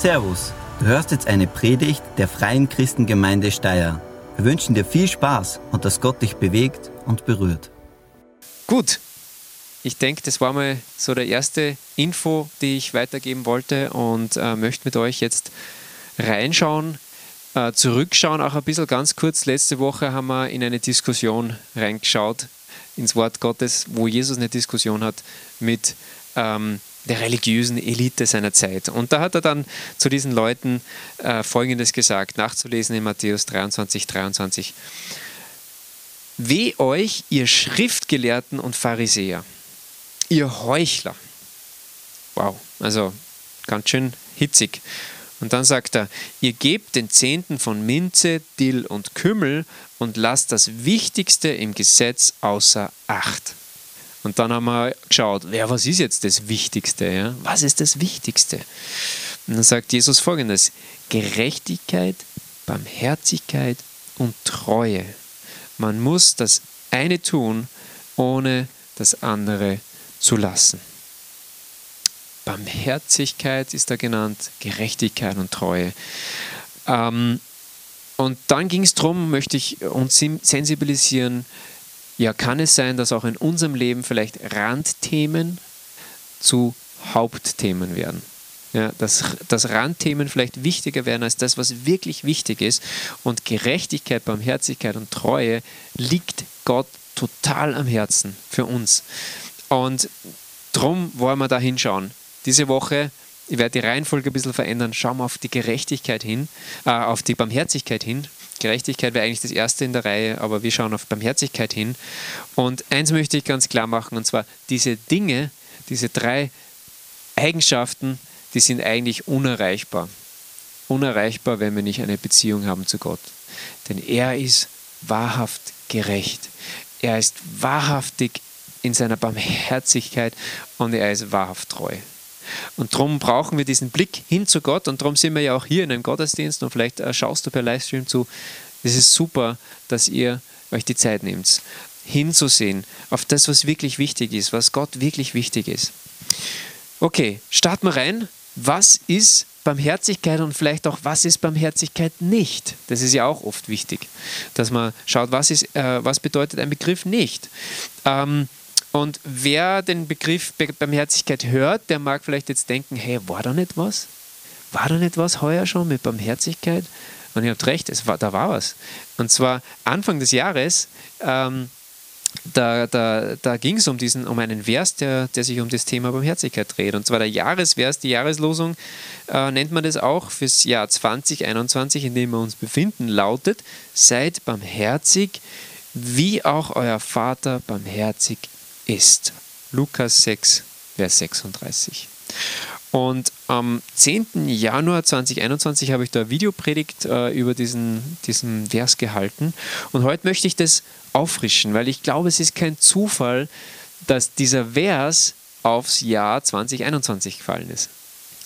Servus, du hörst jetzt eine Predigt der Freien Christengemeinde Steyr. Wir wünschen dir viel Spaß und dass Gott dich bewegt und berührt. Gut, ich denke, das war mal so der erste Info, die ich weitergeben wollte und äh, möchte mit euch jetzt reinschauen, äh, zurückschauen, auch ein bisschen ganz kurz. Letzte Woche haben wir in eine Diskussion reingeschaut, ins Wort Gottes, wo Jesus eine Diskussion hat mit ähm, der religiösen Elite seiner Zeit. Und da hat er dann zu diesen Leuten äh, Folgendes gesagt, nachzulesen in Matthäus 23, 23. Weh euch, ihr Schriftgelehrten und Pharisäer, ihr Heuchler. Wow, also ganz schön hitzig. Und dann sagt er, ihr gebt den Zehnten von Minze, Dill und Kümmel und lasst das Wichtigste im Gesetz außer Acht. Und dann haben wir geschaut, ja, was ist jetzt das Wichtigste? Ja? Was ist das Wichtigste? Und dann sagt Jesus folgendes: Gerechtigkeit, Barmherzigkeit und Treue. Man muss das eine tun, ohne das andere zu lassen. Barmherzigkeit ist da genannt, Gerechtigkeit und Treue. Ähm, und dann ging es darum, möchte ich uns sensibilisieren, ja, kann es sein, dass auch in unserem Leben vielleicht Randthemen zu Hauptthemen werden? Ja, dass, dass Randthemen vielleicht wichtiger werden als das, was wirklich wichtig ist. Und Gerechtigkeit, Barmherzigkeit und Treue liegt Gott total am Herzen für uns. Und darum wollen wir da hinschauen. Diese Woche, ich werde die Reihenfolge ein bisschen verändern, schauen wir auf die Gerechtigkeit hin, äh, auf die Barmherzigkeit hin, Gerechtigkeit wäre eigentlich das erste in der Reihe, aber wir schauen auf Barmherzigkeit hin. Und eins möchte ich ganz klar machen, und zwar diese Dinge, diese drei Eigenschaften, die sind eigentlich unerreichbar. Unerreichbar, wenn wir nicht eine Beziehung haben zu Gott. Denn er ist wahrhaft gerecht. Er ist wahrhaftig in seiner Barmherzigkeit und er ist wahrhaft treu. Und darum brauchen wir diesen Blick hin zu Gott und darum sind wir ja auch hier in einem Gottesdienst und vielleicht äh, schaust du per Livestream zu. Es ist super, dass ihr euch die Zeit nehmt, hinzusehen auf das, was wirklich wichtig ist, was Gott wirklich wichtig ist. Okay, starten wir rein. Was ist Barmherzigkeit und vielleicht auch, was ist Barmherzigkeit nicht? Das ist ja auch oft wichtig, dass man schaut, was, ist, äh, was bedeutet ein Begriff nicht. Ähm, und wer den Begriff Barmherzigkeit hört, der mag vielleicht jetzt denken, hey, war da nicht was? War da nicht was heuer schon mit Barmherzigkeit? Und ihr habt recht, es war, da war was. Und zwar Anfang des Jahres, ähm, da, da, da ging es um, um einen Vers, der, der sich um das Thema Barmherzigkeit dreht. Und zwar der Jahresvers, die Jahreslosung äh, nennt man das auch fürs Jahr 2021, in dem wir uns befinden, lautet, seid barmherzig, wie auch euer Vater barmherzig ist. Lukas 6, Vers 36. Und am 10. Januar 2021 habe ich da Videopredigt äh, über diesen, diesen Vers gehalten. Und heute möchte ich das auffrischen, weil ich glaube, es ist kein Zufall, dass dieser Vers aufs Jahr 2021 gefallen ist.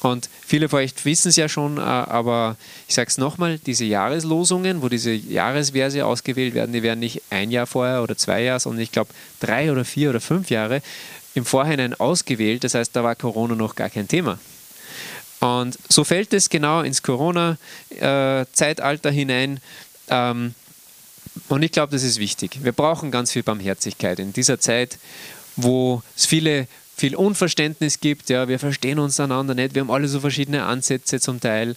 Und viele von euch wissen es ja schon, äh, aber ich sage es nochmal, diese Jahreslosungen, wo diese Jahresverse ausgewählt werden, die werden nicht ein Jahr vorher oder zwei Jahre, sondern ich glaube drei oder vier oder fünf Jahre im Vorhinein ausgewählt. Das heißt, da war Corona noch gar kein Thema. Und so fällt es genau ins Corona-Zeitalter hinein. Ähm, und ich glaube, das ist wichtig. Wir brauchen ganz viel Barmherzigkeit in dieser Zeit, wo es viele viel Unverständnis gibt. Ja, wir verstehen uns einander nicht. Wir haben alle so verschiedene Ansätze zum Teil.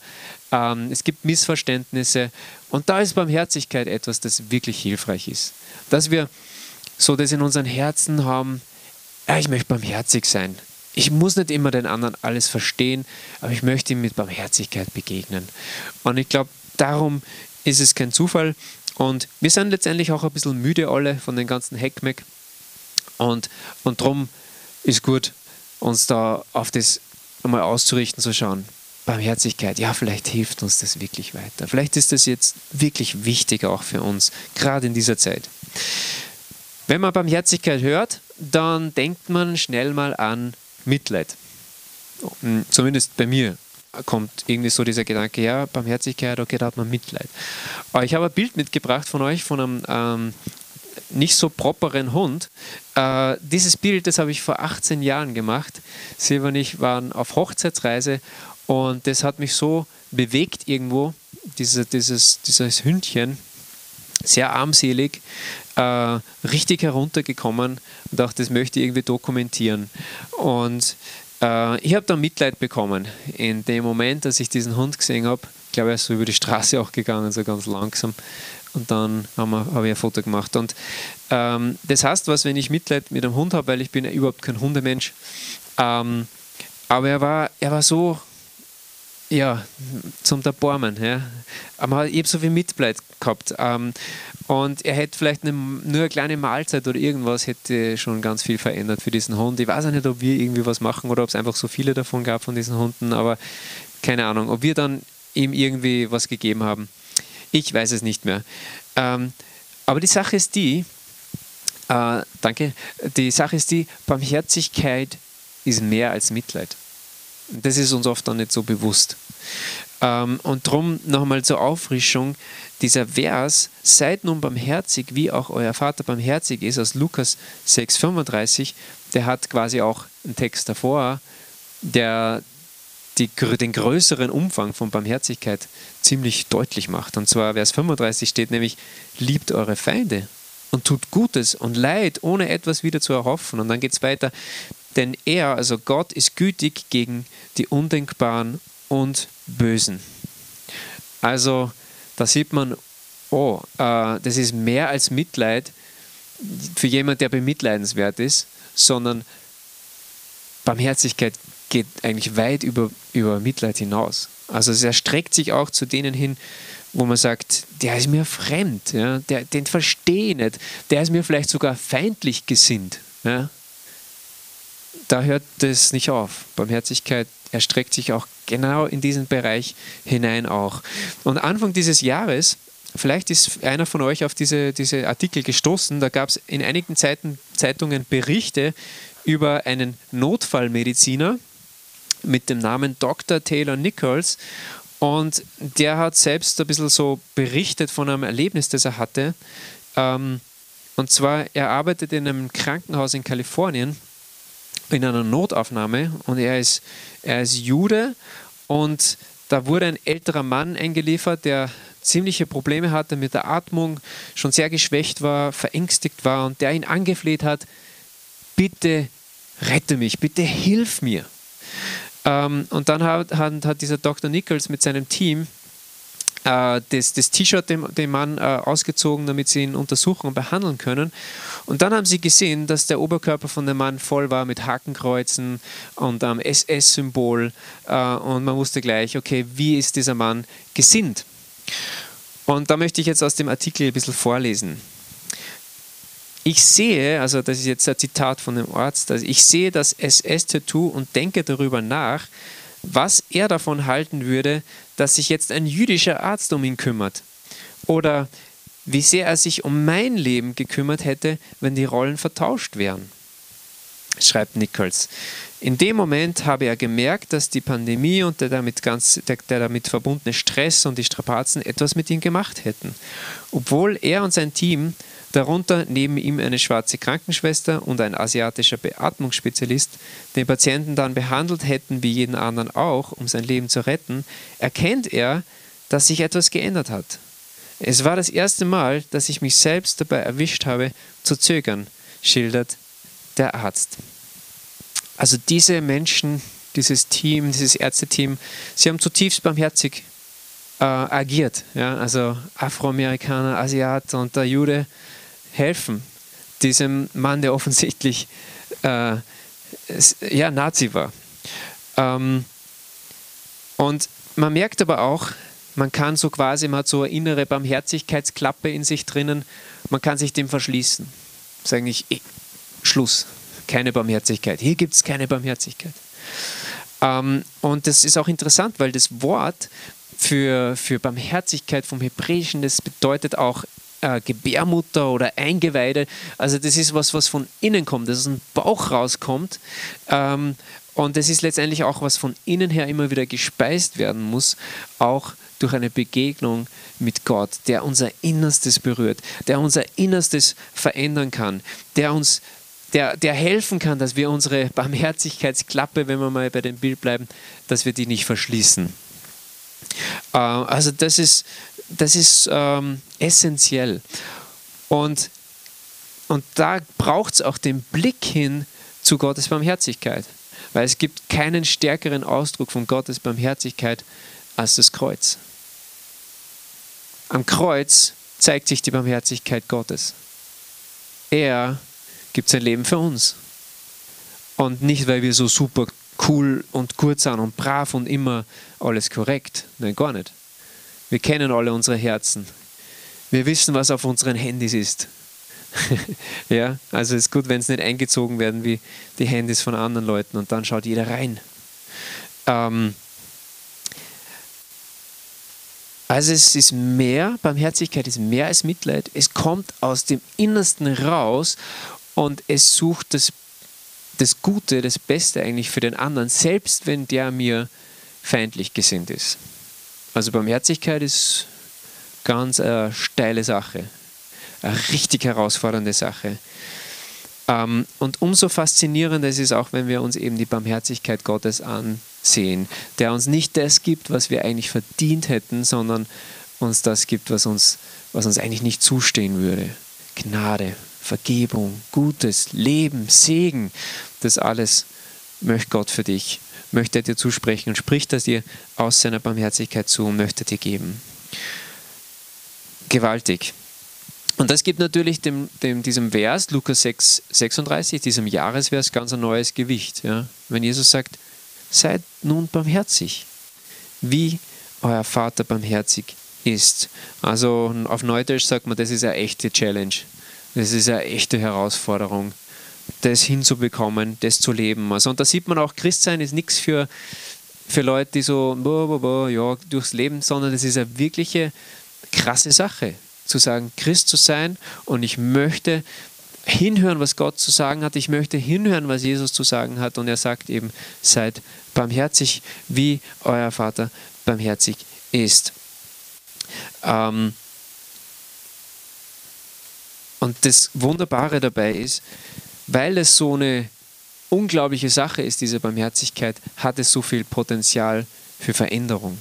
Ähm, es gibt Missverständnisse. Und da ist Barmherzigkeit etwas, das wirklich hilfreich ist. Dass wir so das in unseren Herzen haben, ja, ich möchte barmherzig sein. Ich muss nicht immer den anderen alles verstehen, aber ich möchte ihm mit Barmherzigkeit begegnen. Und ich glaube, darum ist es kein Zufall. Und wir sind letztendlich auch ein bisschen müde alle von den ganzen Heckmeck. Und, und darum ist gut, uns da auf das einmal auszurichten, zu schauen. Barmherzigkeit, ja, vielleicht hilft uns das wirklich weiter. Vielleicht ist das jetzt wirklich wichtig auch für uns, gerade in dieser Zeit. Wenn man Barmherzigkeit hört, dann denkt man schnell mal an Mitleid. Hm, zumindest bei mir kommt irgendwie so dieser Gedanke, ja, Barmherzigkeit, okay, da hat man Mitleid. Aber ich habe ein Bild mitgebracht von euch, von einem ähm, nicht so properen Hund. Äh, dieses Bild, das habe ich vor 18 Jahren gemacht. Silber und ich waren auf Hochzeitsreise und das hat mich so bewegt irgendwo, diese, dieses, dieses Hündchen, sehr armselig, äh, richtig heruntergekommen und auch das möchte ich irgendwie dokumentieren. Und äh, ich habe dann Mitleid bekommen in dem Moment, als ich diesen Hund gesehen habe. Ich glaube, er ist so über die Straße auch gegangen, so ganz langsam. Und dann habe hab ich ein Foto gemacht. Und ähm, das heißt was, wenn ich Mitleid mit einem Hund habe, weil ich bin ja überhaupt kein Hundemensch. Ähm, aber er war, er war so ja, zum Erbarmen. Ja. Aber ich habe so viel Mitleid gehabt. Ähm, und er hätte vielleicht eine, nur eine kleine Mahlzeit oder irgendwas hätte schon ganz viel verändert für diesen Hund. Ich weiß auch nicht, ob wir irgendwie was machen oder ob es einfach so viele davon gab von diesen Hunden, aber keine Ahnung, ob wir dann ihm irgendwie was gegeben haben. Ich weiß es nicht mehr. Ähm, aber die Sache ist die, äh, danke, die Sache ist die, Barmherzigkeit ist mehr als Mitleid. Das ist uns oft dann nicht so bewusst. Ähm, und darum nochmal zur Auffrischung, dieser Vers, seid nun barmherzig, wie auch euer Vater barmherzig ist, aus Lukas 6,35, der hat quasi auch einen Text davor, der die, den größeren Umfang von Barmherzigkeit ziemlich deutlich macht. Und zwar Vers 35 steht nämlich, liebt eure Feinde und tut Gutes und Leid, ohne etwas wieder zu erhoffen. Und dann geht es weiter, denn er, also Gott, ist gütig gegen die Undenkbaren und Bösen. Also da sieht man, oh, äh, das ist mehr als Mitleid für jemanden, der bemitleidenswert ist, sondern Barmherzigkeit geht eigentlich weit über, über Mitleid hinaus. Also es erstreckt sich auch zu denen hin, wo man sagt, der ist mir fremd, ja, der, den verstehe ich nicht, der ist mir vielleicht sogar feindlich gesinnt. Ja da hört es nicht auf. Barmherzigkeit erstreckt sich auch genau in diesen Bereich hinein auch. Und Anfang dieses Jahres, vielleicht ist einer von euch auf diese, diese Artikel gestoßen, da gab es in einigen Zeiten, Zeitungen Berichte über einen Notfallmediziner mit dem Namen Dr. Taylor Nichols. Und der hat selbst ein bisschen so berichtet von einem Erlebnis, das er hatte. Ähm, und zwar, er arbeitet in einem Krankenhaus in Kalifornien in einer Notaufnahme und er ist, er ist Jude und da wurde ein älterer Mann eingeliefert, der ziemliche Probleme hatte mit der Atmung, schon sehr geschwächt war, verängstigt war und der ihn angefleht hat, bitte rette mich, bitte hilf mir. Ähm, und dann hat, hat, hat dieser Dr. Nichols mit seinem Team äh, das, das T-Shirt dem, dem Mann äh, ausgezogen, damit sie ihn untersuchen und behandeln können. Und dann haben sie gesehen, dass der Oberkörper von dem Mann voll war mit Hakenkreuzen und einem SS-Symbol. Äh, und man wusste gleich, okay, wie ist dieser Mann gesinnt? Und da möchte ich jetzt aus dem Artikel ein bisschen vorlesen. Ich sehe, also das ist jetzt ein Zitat von dem Arzt, also ich sehe das SS-Tattoo und denke darüber nach, was er davon halten würde, dass sich jetzt ein jüdischer Arzt um ihn kümmert. Oder wie sehr er sich um mein Leben gekümmert hätte, wenn die Rollen vertauscht wären. Schreibt Nichols. In dem Moment habe er gemerkt, dass die Pandemie und der damit, ganz, der, der damit verbundene Stress und die Strapazen etwas mit ihm gemacht hätten. Obwohl er und sein Team Darunter neben ihm eine schwarze Krankenschwester und ein asiatischer Beatmungsspezialist, den Patienten dann behandelt hätten wie jeden anderen auch, um sein Leben zu retten, erkennt er, dass sich etwas geändert hat. Es war das erste Mal, dass ich mich selbst dabei erwischt habe, zu zögern, schildert der Arzt. Also diese Menschen, dieses Team, dieses Ärzteteam, sie haben zutiefst barmherzig äh, agiert. Ja? Also Afroamerikaner, Asiat und der Jude helfen diesem Mann, der offensichtlich äh, ja, Nazi war. Ähm, und man merkt aber auch, man kann so quasi, man hat so eine innere Barmherzigkeitsklappe in sich drinnen, man kann sich dem verschließen. Sagen ich, eh, Schluss, keine Barmherzigkeit. Hier gibt es keine Barmherzigkeit. Ähm, und das ist auch interessant, weil das Wort für, für Barmherzigkeit vom Hebräischen, das bedeutet auch äh, Gebärmutter oder Eingeweide. Also das ist was, was von innen kommt, das aus dem Bauch rauskommt. Ähm, Und es ist letztendlich auch, was von innen her immer wieder gespeist werden muss, auch durch eine Begegnung mit Gott, der unser Innerstes berührt, der unser Innerstes verändern kann, der uns der, der helfen kann, dass wir unsere Barmherzigkeitsklappe, wenn wir mal bei dem Bild bleiben, dass wir die nicht verschließen. Äh, also das ist, das ist ähm, essentiell. Und, und da braucht es auch den Blick hin zu Gottes Barmherzigkeit. Weil es gibt keinen stärkeren Ausdruck von Gottes Barmherzigkeit als das Kreuz. Am Kreuz zeigt sich die Barmherzigkeit Gottes. Er gibt sein Leben für uns. Und nicht, weil wir so super cool und gut sind und brav und immer alles korrekt. Nein, gar nicht. Wir kennen alle unsere Herzen. Wir wissen, was auf unseren Handys ist. ja, also es ist gut, wenn es nicht eingezogen werden wie die Handys von anderen Leuten und dann schaut jeder rein. Ähm, also es ist mehr, Barmherzigkeit ist mehr als Mitleid. Es kommt aus dem Innersten raus und es sucht das, das Gute, das Beste eigentlich für den anderen, selbst wenn der mir feindlich gesinnt ist. Also Barmherzigkeit ist ganz eine steile Sache eine richtig herausfordernde Sache. Ähm, und umso faszinierender ist es auch, wenn wir uns eben die Barmherzigkeit Gottes ansehen, der uns nicht das gibt, was wir eigentlich verdient hätten, sondern uns das gibt, was uns, was uns eigentlich nicht zustehen würde. Gnade, Vergebung, Gutes, Leben, Segen, das alles möchte Gott für dich, möchte er dir zusprechen und spricht das dir aus seiner Barmherzigkeit zu und möchte dir geben. Gewaltig. Und das gibt natürlich dem, dem, diesem Vers, Lukas 6, 36, diesem Jahresvers, ganz ein neues Gewicht. Ja? Wenn Jesus sagt, seid nun barmherzig, wie euer Vater barmherzig ist. Also auf Neudeutsch sagt man, das ist eine echte Challenge. Das ist eine echte Herausforderung, das hinzubekommen, das zu leben. Also, und da sieht man auch, Christsein ist nichts für, für Leute, die so boah, boah, boah, ja, durchs Leben, sondern es ist eine wirkliche krasse Sache zu sagen, Christ zu sein und ich möchte hinhören, was Gott zu sagen hat. Ich möchte hinhören, was Jesus zu sagen hat. Und er sagt eben, seid barmherzig, wie euer Vater barmherzig ist. Ähm und das Wunderbare dabei ist, weil es so eine unglaubliche Sache ist, diese Barmherzigkeit, hat es so viel Potenzial für Veränderung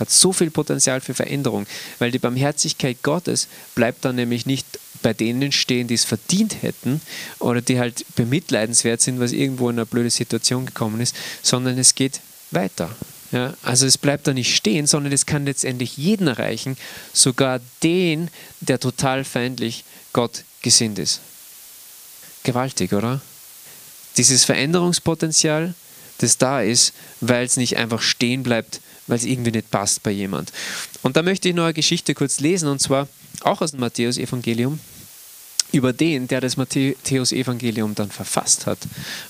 hat so viel Potenzial für Veränderung, weil die Barmherzigkeit Gottes bleibt dann nämlich nicht bei denen stehen, die es verdient hätten oder die halt bemitleidenswert sind, was irgendwo in eine blöde Situation gekommen ist, sondern es geht weiter. Ja, also es bleibt da nicht stehen, sondern es kann letztendlich jeden erreichen, sogar den, der total feindlich Gott gesinnt ist. Gewaltig, oder? Dieses Veränderungspotenzial, das da ist, weil es nicht einfach stehen bleibt weil es irgendwie nicht passt bei jemand. Und da möchte ich noch eine Geschichte kurz lesen, und zwar auch aus dem Matthäus-Evangelium, über den, der das Matthäus-Evangelium dann verfasst hat.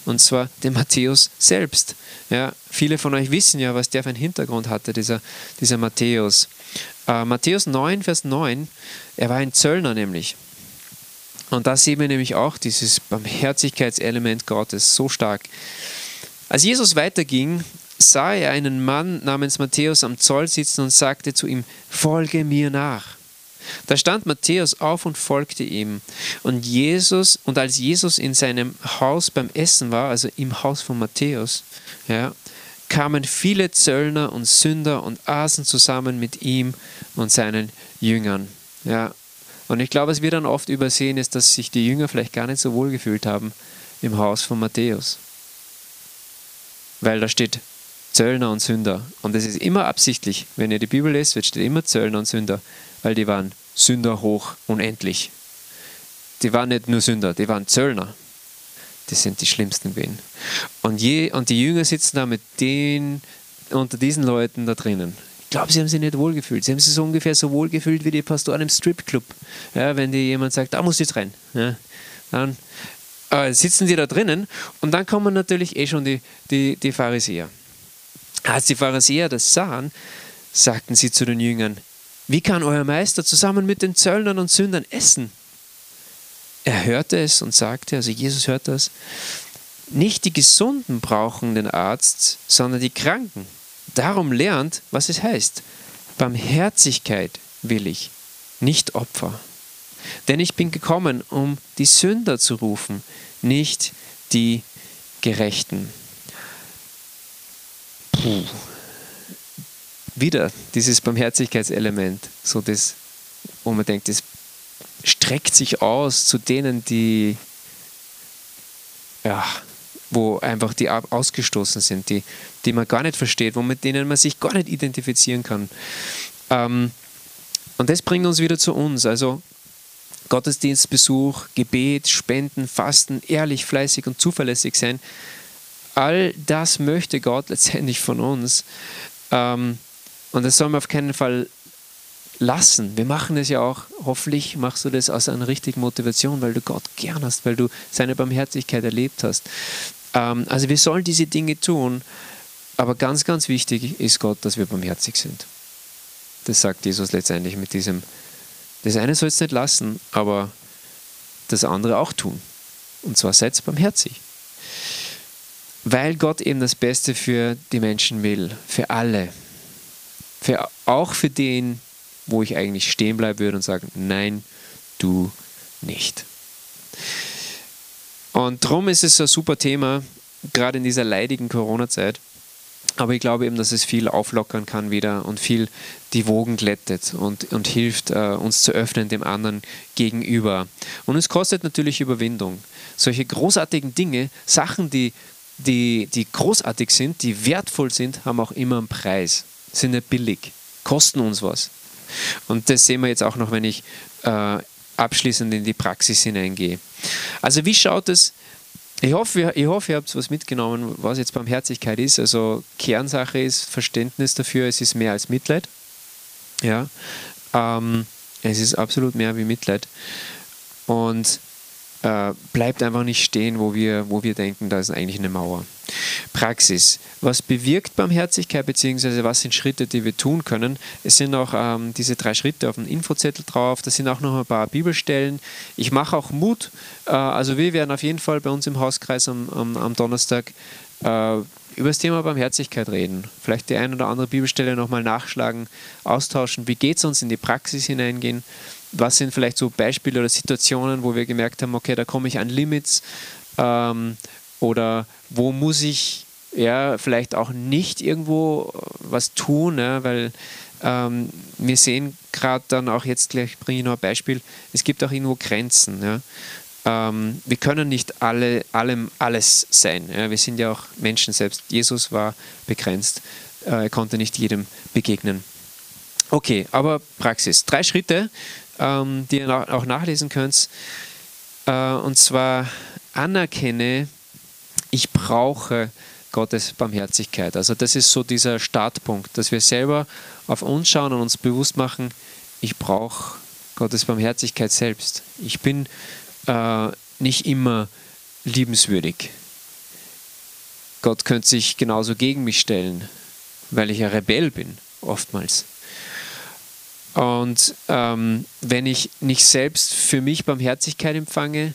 Und zwar den Matthäus selbst. Ja, viele von euch wissen ja, was der für einen Hintergrund hatte, dieser, dieser Matthäus. Äh, Matthäus 9, Vers 9, er war ein Zöllner nämlich. Und da sehen wir nämlich auch dieses Barmherzigkeitselement Gottes so stark. Als Jesus weiterging, sah er einen Mann namens Matthäus am Zoll sitzen und sagte zu ihm, folge mir nach. Da stand Matthäus auf und folgte ihm. Und Jesus, und als Jesus in seinem Haus beim Essen war, also im Haus von Matthäus, ja, kamen viele Zöllner und Sünder und aßen zusammen mit ihm und seinen Jüngern. Ja. Und ich glaube, was wir dann oft übersehen, ist, dass sich die Jünger vielleicht gar nicht so wohl gefühlt haben im Haus von Matthäus. Weil da steht Zöllner und Sünder. Und das ist immer absichtlich. Wenn ihr die Bibel lest, wird steht immer Zöllner und Sünder, weil die waren Sünder hoch unendlich. Die waren nicht nur Sünder, die waren Zöllner. Das sind die schlimmsten gewesen. Und, und die Jünger sitzen da mit den, unter diesen Leuten da drinnen. Ich glaube, sie haben sich nicht wohlgefühlt. Sie haben sich so ungefähr so wohlgefühlt wie die Pastoren im Stripclub. Ja, wenn dir jemand sagt, da muss ich jetzt rein. Ja, dann äh, sitzen die da drinnen und dann kommen natürlich eh schon die, die, die Pharisäer. Als die Pharisäer das sahen, sagten sie zu den Jüngern, wie kann euer Meister zusammen mit den Zöllnern und Sündern essen? Er hörte es und sagte, also Jesus hört das, nicht die Gesunden brauchen den Arzt, sondern die Kranken. Darum lernt, was es heißt. Barmherzigkeit will ich, nicht Opfer. Denn ich bin gekommen, um die Sünder zu rufen, nicht die Gerechten. Puh. Wieder dieses Barmherzigkeitselement, so das, wo man denkt, das streckt sich aus zu denen, die ja, wo einfach die ausgestoßen sind, die, die man gar nicht versteht, wo mit denen man sich gar nicht identifizieren kann. Ähm, und das bringt uns wieder zu uns. Also Gottesdienstbesuch, Gebet, Spenden, Fasten, ehrlich, fleißig und zuverlässig sein. All das möchte Gott letztendlich von uns. Ähm, und das soll man auf keinen Fall lassen. Wir machen es ja auch, hoffentlich machst du das aus einer richtigen Motivation, weil du Gott gern hast, weil du seine Barmherzigkeit erlebt hast. Ähm, also wir sollen diese Dinge tun, aber ganz, ganz wichtig ist Gott, dass wir barmherzig sind. Das sagt Jesus letztendlich mit diesem, das eine soll es nicht lassen, aber das andere auch tun. Und zwar seid barmherzig. Weil Gott eben das Beste für die Menschen will, für alle. Für, auch für den, wo ich eigentlich stehen bleiben würde und sagen, nein, du nicht. Und darum ist es ein super Thema, gerade in dieser leidigen Corona-Zeit. Aber ich glaube eben, dass es viel auflockern kann wieder und viel die Wogen glättet und, und hilft, äh, uns zu öffnen dem anderen gegenüber. Und es kostet natürlich Überwindung. Solche großartigen Dinge, Sachen, die, die, die großartig sind, die wertvoll sind, haben auch immer einen Preis. Sind nicht billig, kosten uns was. Und das sehen wir jetzt auch noch, wenn ich äh, abschließend in die Praxis hineingehe. Also wie schaut es ich hoffe, ich hoffe, ihr habt was mitgenommen, was jetzt Barmherzigkeit ist. Also Kernsache ist Verständnis dafür, es ist mehr als Mitleid. Ja, ähm, es ist absolut mehr wie Mitleid. Und äh, bleibt einfach nicht stehen, wo wir, wo wir denken, da ist eigentlich eine Mauer. Praxis. Was bewirkt Barmherzigkeit, beziehungsweise was sind Schritte, die wir tun können? Es sind auch ähm, diese drei Schritte auf dem Infozettel drauf, da sind auch noch ein paar Bibelstellen. Ich mache auch Mut, äh, also wir werden auf jeden Fall bei uns im Hauskreis am, am, am Donnerstag äh, über das Thema Barmherzigkeit reden. Vielleicht die ein oder andere Bibelstelle nochmal nachschlagen, austauschen. Wie geht es uns in die Praxis hineingehen? Was sind vielleicht so Beispiele oder Situationen, wo wir gemerkt haben, okay, da komme ich an Limits ähm, oder wo muss ich ja vielleicht auch nicht irgendwo was tun, ja, weil ähm, wir sehen gerade dann auch jetzt gleich bringe ich noch ein Beispiel, es gibt auch irgendwo Grenzen. Ja. Ähm, wir können nicht alle, allem alles sein. Ja. Wir sind ja auch Menschen selbst. Jesus war begrenzt, äh, er konnte nicht jedem begegnen. Okay, aber Praxis. Drei Schritte, ähm, die ihr auch nachlesen könnt. Äh, und zwar anerkenne, ich brauche Gottes Barmherzigkeit. Also das ist so dieser Startpunkt, dass wir selber auf uns schauen und uns bewusst machen, ich brauche Gottes Barmherzigkeit selbst. Ich bin äh, nicht immer liebenswürdig. Gott könnte sich genauso gegen mich stellen, weil ich ein Rebell bin, oftmals. Und ähm, wenn ich nicht selbst für mich Barmherzigkeit empfange,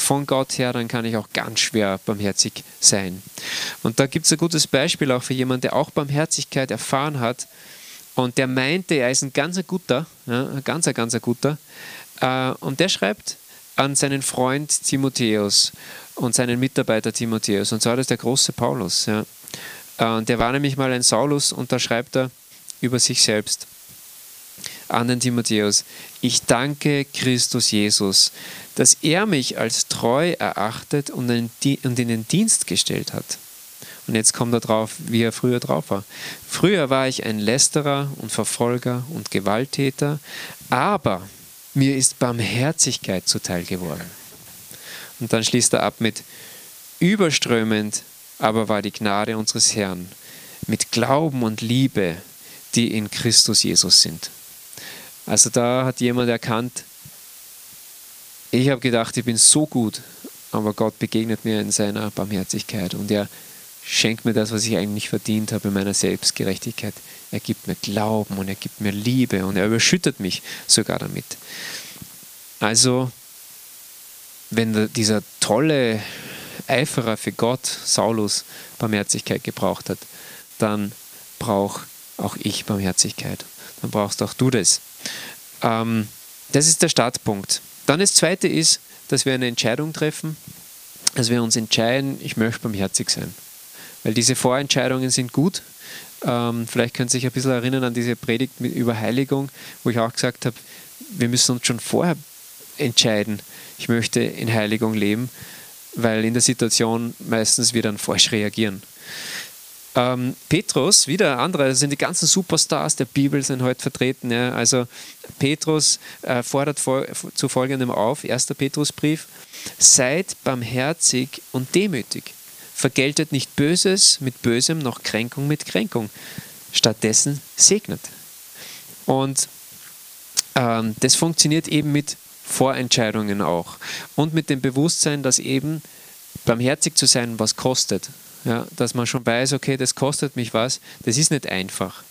von Gott her, dann kann ich auch ganz schwer barmherzig sein. Und da gibt es ein gutes Beispiel auch für jemanden, der auch Barmherzigkeit erfahren hat und der meinte, er ist ein ganz guter, ja, ein ganz, ganz guter. Äh, und der schreibt an seinen Freund Timotheus und seinen Mitarbeiter Timotheus. Und zwar das der große Paulus. Ja. Äh, der war nämlich mal ein Saulus und da schreibt er über sich selbst an den Timotheus, ich danke Christus Jesus, dass er mich als treu erachtet und in den Dienst gestellt hat. Und jetzt kommt er drauf, wie er früher drauf war. Früher war ich ein Lästerer und Verfolger und Gewalttäter, aber mir ist Barmherzigkeit zuteil geworden. Und dann schließt er ab mit überströmend, aber war die Gnade unseres Herrn, mit Glauben und Liebe, die in Christus Jesus sind. Also da hat jemand erkannt, ich habe gedacht, ich bin so gut, aber Gott begegnet mir in seiner Barmherzigkeit und er schenkt mir das, was ich eigentlich verdient habe in meiner Selbstgerechtigkeit. Er gibt mir Glauben und er gibt mir Liebe und er überschüttet mich sogar damit. Also, wenn dieser tolle Eiferer für Gott, Saulus, Barmherzigkeit gebraucht hat, dann brauche auch ich Barmherzigkeit. Dann brauchst auch du das. Ähm, das ist der Startpunkt. Dann das Zweite ist, dass wir eine Entscheidung treffen, dass wir uns entscheiden, ich möchte barmherzig sein. Weil diese Vorentscheidungen sind gut. Ähm, vielleicht können Sie sich ein bisschen erinnern an diese Predigt über Heiligung, wo ich auch gesagt habe, wir müssen uns schon vorher entscheiden, ich möchte in Heiligung leben, weil in der Situation meistens wir dann falsch reagieren. Ähm, Petrus, wieder andere, das sind die ganzen Superstars der Bibel sind heute vertreten. Ja. Also Petrus äh, fordert vor, zu folgendem auf, 1. Petrusbrief, seid barmherzig und demütig. Vergeltet nicht Böses mit Bösem, noch Kränkung mit Kränkung. Stattdessen segnet. Und ähm, das funktioniert eben mit Vorentscheidungen auch. Und mit dem Bewusstsein, dass eben barmherzig zu sein was kostet. Ja, dass man schon weiß, okay, das kostet mich was. Das ist nicht einfach.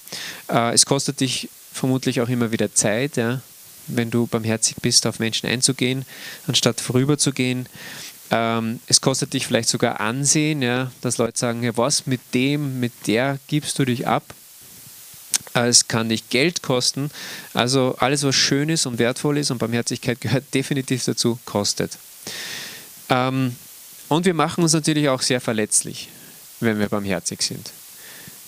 Äh, es kostet dich vermutlich auch immer wieder Zeit, ja, wenn du barmherzig bist, auf Menschen einzugehen, anstatt vorüberzugehen. Ähm, es kostet dich vielleicht sogar Ansehen, ja, dass Leute sagen, ja, was mit dem, mit der gibst du dich ab. Äh, es kann dich Geld kosten. Also alles, was schön ist und wertvoll ist und Barmherzigkeit gehört definitiv dazu, kostet. Ähm, und wir machen uns natürlich auch sehr verletzlich, wenn wir barmherzig sind.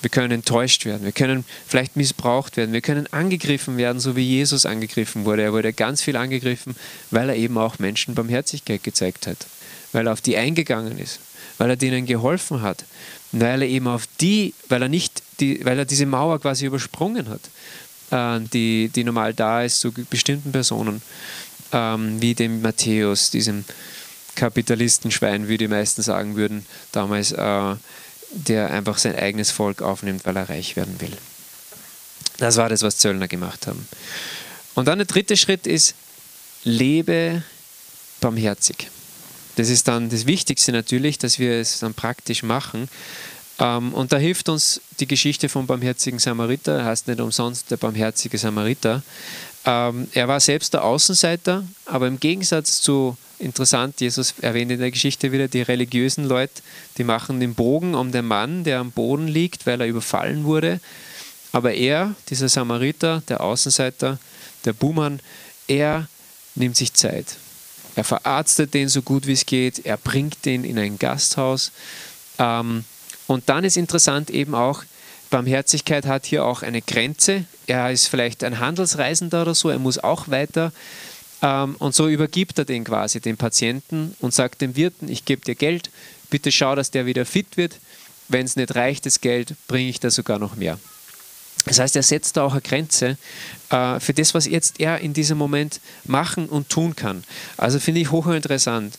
Wir können enttäuscht werden, wir können vielleicht missbraucht werden, wir können angegriffen werden, so wie Jesus angegriffen wurde. Er wurde ganz viel angegriffen, weil er eben auch Menschen Barmherzigkeit gezeigt hat, weil er auf die eingegangen ist, weil er denen geholfen hat, weil er eben auf die, weil er nicht, die, weil er diese Mauer quasi übersprungen hat, äh, die, die normal da ist zu bestimmten Personen, ähm, wie dem Matthäus, diesem Kapitalistenschwein, wie die meisten sagen würden, damals, äh, der einfach sein eigenes Volk aufnimmt, weil er reich werden will. Das war das, was Zöllner gemacht haben. Und dann der dritte Schritt ist, lebe barmherzig. Das ist dann das Wichtigste natürlich, dass wir es dann praktisch machen. Ähm, und da hilft uns die Geschichte vom barmherzigen Samariter, er heißt nicht umsonst der barmherzige Samariter. Ähm, er war selbst der Außenseiter, aber im Gegensatz zu interessant, Jesus erwähnt in der Geschichte wieder die religiösen Leute, die machen den Bogen um den Mann, der am Boden liegt, weil er überfallen wurde. Aber er, dieser Samariter, der Außenseiter, der Buhmann, er nimmt sich Zeit. Er verarztet den so gut wie es geht, er bringt den in ein Gasthaus. Ähm, und dann ist interessant eben auch, Barmherzigkeit hat hier auch eine Grenze. Er ist vielleicht ein Handelsreisender oder so, er muss auch weiter. Ähm, und so übergibt er den quasi, den Patienten, und sagt dem Wirten, ich gebe dir Geld, bitte schau, dass der wieder fit wird. Wenn es nicht reicht, das Geld, bringe ich da sogar noch mehr. Das heißt, er setzt da auch eine Grenze äh, für das, was jetzt er in diesem Moment machen und tun kann. Also finde ich hochinteressant.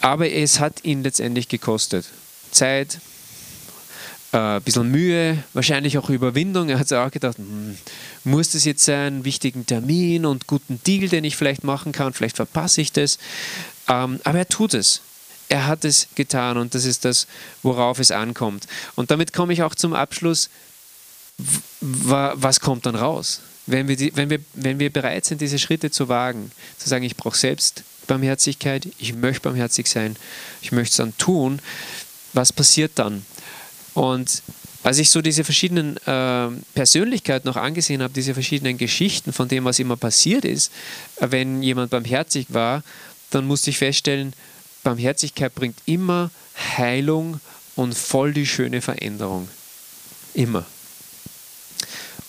Aber es hat ihn letztendlich gekostet. Zeit, ein bisschen Mühe, wahrscheinlich auch Überwindung. Er hat sich auch gedacht, hm, muss das jetzt sein, wichtigen Termin und guten Deal, den ich vielleicht machen kann, vielleicht verpasse ich das. Ähm, aber er tut es. Er hat es getan und das ist das, worauf es ankommt. Und damit komme ich auch zum Abschluss. Was kommt dann raus? Wenn wir, die, wenn, wir, wenn wir bereit sind, diese Schritte zu wagen, zu sagen, ich brauche selbst Barmherzigkeit, ich möchte barmherzig sein, ich möchte es dann tun, was passiert dann? Und als ich so diese verschiedenen äh, Persönlichkeiten noch angesehen habe, diese verschiedenen Geschichten von dem, was immer passiert ist, äh, wenn jemand barmherzig war, dann musste ich feststellen, Barmherzigkeit bringt immer Heilung und voll die schöne Veränderung. Immer.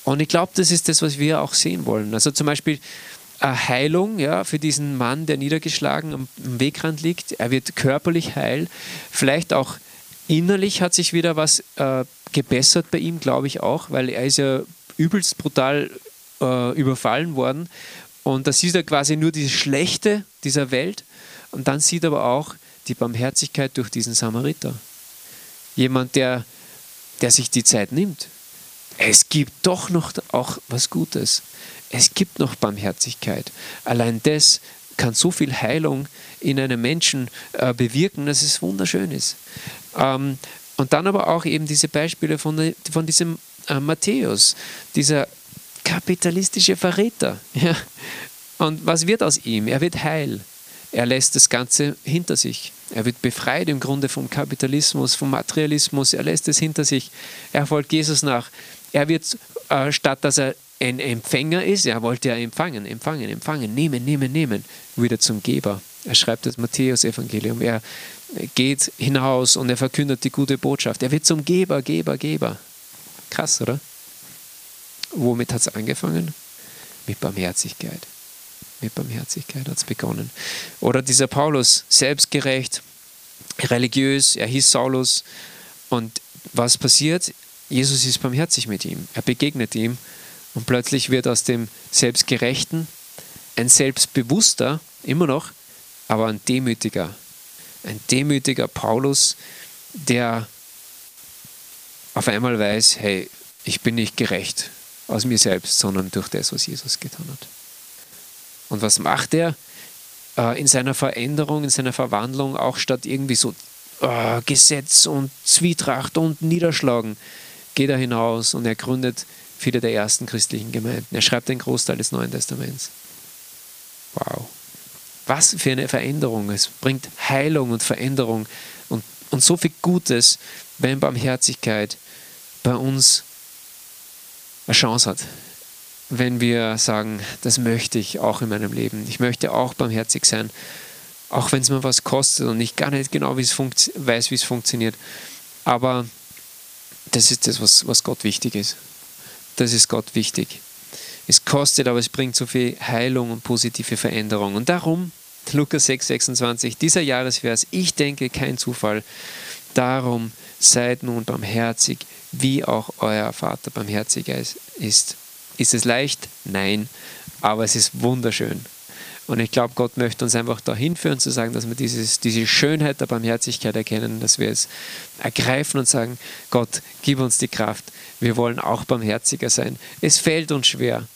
Und ich glaube, das ist das, was wir auch sehen wollen. Also zum Beispiel eine Heilung ja, für diesen Mann, der niedergeschlagen am Wegrand liegt. Er wird körperlich heil, vielleicht auch Innerlich hat sich wieder was äh, gebessert bei ihm, glaube ich auch, weil er ist ja übelst brutal äh, überfallen worden. Und da sieht er quasi nur die Schlechte dieser Welt und dann sieht er aber auch die Barmherzigkeit durch diesen Samariter. Jemand, der, der sich die Zeit nimmt. Es gibt doch noch auch was Gutes. Es gibt noch Barmherzigkeit. Allein das kann so viel Heilung in einem Menschen äh, bewirken, dass es wunderschön ist. Ähm, und dann aber auch eben diese Beispiele von, von diesem äh, Matthäus, dieser kapitalistische Verräter. Ja. Und was wird aus ihm? Er wird heil. Er lässt das Ganze hinter sich. Er wird befreit im Grunde vom Kapitalismus, vom Materialismus. Er lässt es hinter sich. Er folgt Jesus nach. Er wird, äh, statt dass er ein Empfänger ist, er wollte ja empfangen, empfangen, empfangen, nehmen, nehmen, nehmen, wieder zum Geber. Er schreibt das Matthäus-Evangelium. Er geht hinaus und er verkündet die gute Botschaft. Er wird zum Geber, Geber, Geber. Krass, oder? Womit hat es angefangen? Mit Barmherzigkeit. Mit Barmherzigkeit hat es begonnen. Oder dieser Paulus, selbstgerecht, religiös, er hieß Saulus. Und was passiert? Jesus ist barmherzig mit ihm. Er begegnet ihm und plötzlich wird aus dem Selbstgerechten ein Selbstbewusster, immer noch, aber ein demütiger. Ein demütiger Paulus, der auf einmal weiß, hey, ich bin nicht gerecht aus mir selbst, sondern durch das, was Jesus getan hat. Und was macht er äh, in seiner Veränderung, in seiner Verwandlung, auch statt irgendwie so äh, Gesetz und Zwietracht und Niederschlagen, geht er hinaus und er gründet viele der ersten christlichen Gemeinden. Er schreibt den Großteil des Neuen Testaments. Wow. Was für eine Veränderung. Es bringt Heilung und Veränderung und, und so viel Gutes, wenn Barmherzigkeit bei uns eine Chance hat. Wenn wir sagen, das möchte ich auch in meinem Leben. Ich möchte auch barmherzig sein, auch wenn es mir was kostet und ich gar nicht genau weiß, wie es funktioniert. Aber das ist das, was, was Gott wichtig ist. Das ist Gott wichtig. Es kostet, aber es bringt so viel Heilung und positive Veränderung. Und darum, Lukas 6, 26, dieser Jahresvers, ich denke kein Zufall. Darum seid nun barmherzig, wie auch euer Vater barmherzig ist. Ist es leicht? Nein, aber es ist wunderschön. Und ich glaube, Gott möchte uns einfach dahin führen, zu sagen, dass wir dieses, diese Schönheit der Barmherzigkeit erkennen, dass wir es ergreifen und sagen, Gott, gib uns die Kraft. Wir wollen auch barmherziger sein. Es fällt uns schwer.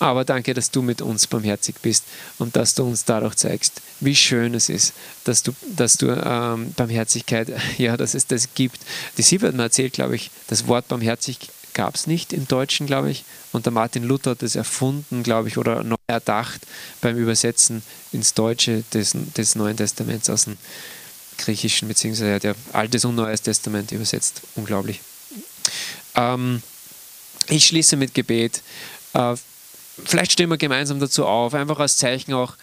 Aber danke, dass du mit uns barmherzig bist und dass du uns dadurch zeigst, wie schön es ist, dass du, dass du ähm, Barmherzigkeit, ja, dass es das gibt. Die Siebe hat mir erzählt, glaube ich, das Wort barmherzig gab es nicht im Deutschen, glaube ich. Und der Martin Luther hat es erfunden, glaube ich, oder neu erdacht beim Übersetzen ins Deutsche des, des Neuen Testaments aus dem Griechischen, beziehungsweise der Altes und Neues Testament übersetzt. Unglaublich. Ähm, ich schließe mit Gebet. Äh, vielleicht stehen wir gemeinsam dazu auf, einfach als Zeichen auch,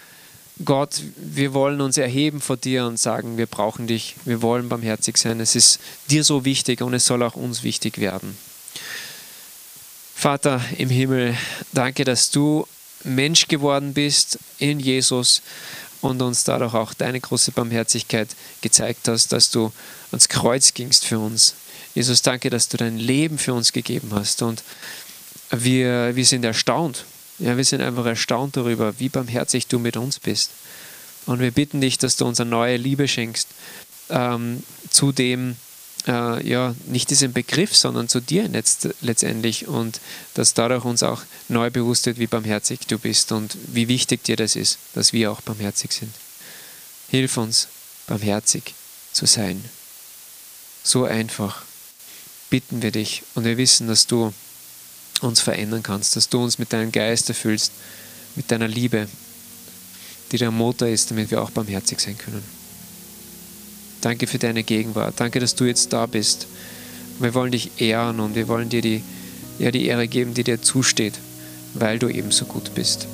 Gott, wir wollen uns erheben vor dir und sagen, wir brauchen dich, wir wollen barmherzig sein. Es ist dir so wichtig und es soll auch uns wichtig werden. Vater im Himmel, danke, dass du Mensch geworden bist in Jesus und uns dadurch auch deine große Barmherzigkeit gezeigt hast, dass du ans Kreuz gingst für uns. Jesus, danke, dass du dein Leben für uns gegeben hast und wir, wir sind erstaunt. Ja, wir sind einfach erstaunt darüber, wie barmherzig du mit uns bist. Und wir bitten dich, dass du uns eine neue Liebe schenkst ähm, zu dem, äh, ja, nicht diesem Begriff, sondern zu dir letzt, letztendlich und dass dadurch uns auch neu bewusst wird, wie barmherzig du bist und wie wichtig dir das ist, dass wir auch barmherzig sind. Hilf uns, barmherzig zu sein. So einfach bitten wir dich und wir wissen, dass du uns verändern kannst, dass du uns mit deinem Geist erfüllst, mit deiner Liebe, die der Motor ist, damit wir auch barmherzig sein können. Danke für deine Gegenwart. Danke, dass du jetzt da bist. Wir wollen dich ehren und wir wollen dir die, ja, die Ehre geben, die dir zusteht, weil du eben so gut bist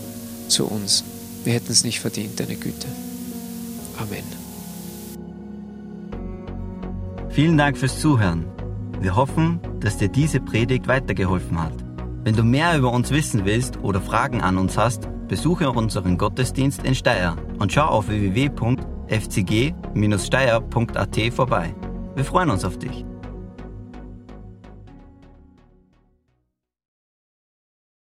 zu uns. Wir hätten es nicht verdient, deine Güte. Amen. Vielen Dank fürs Zuhören. Wir hoffen, dass dir diese Predigt weitergeholfen hat. Wenn du mehr über uns wissen willst oder Fragen an uns hast, besuche unseren Gottesdienst in Steyr und schau auf www fcg-steier.at vorbei. Wir freuen uns auf dich.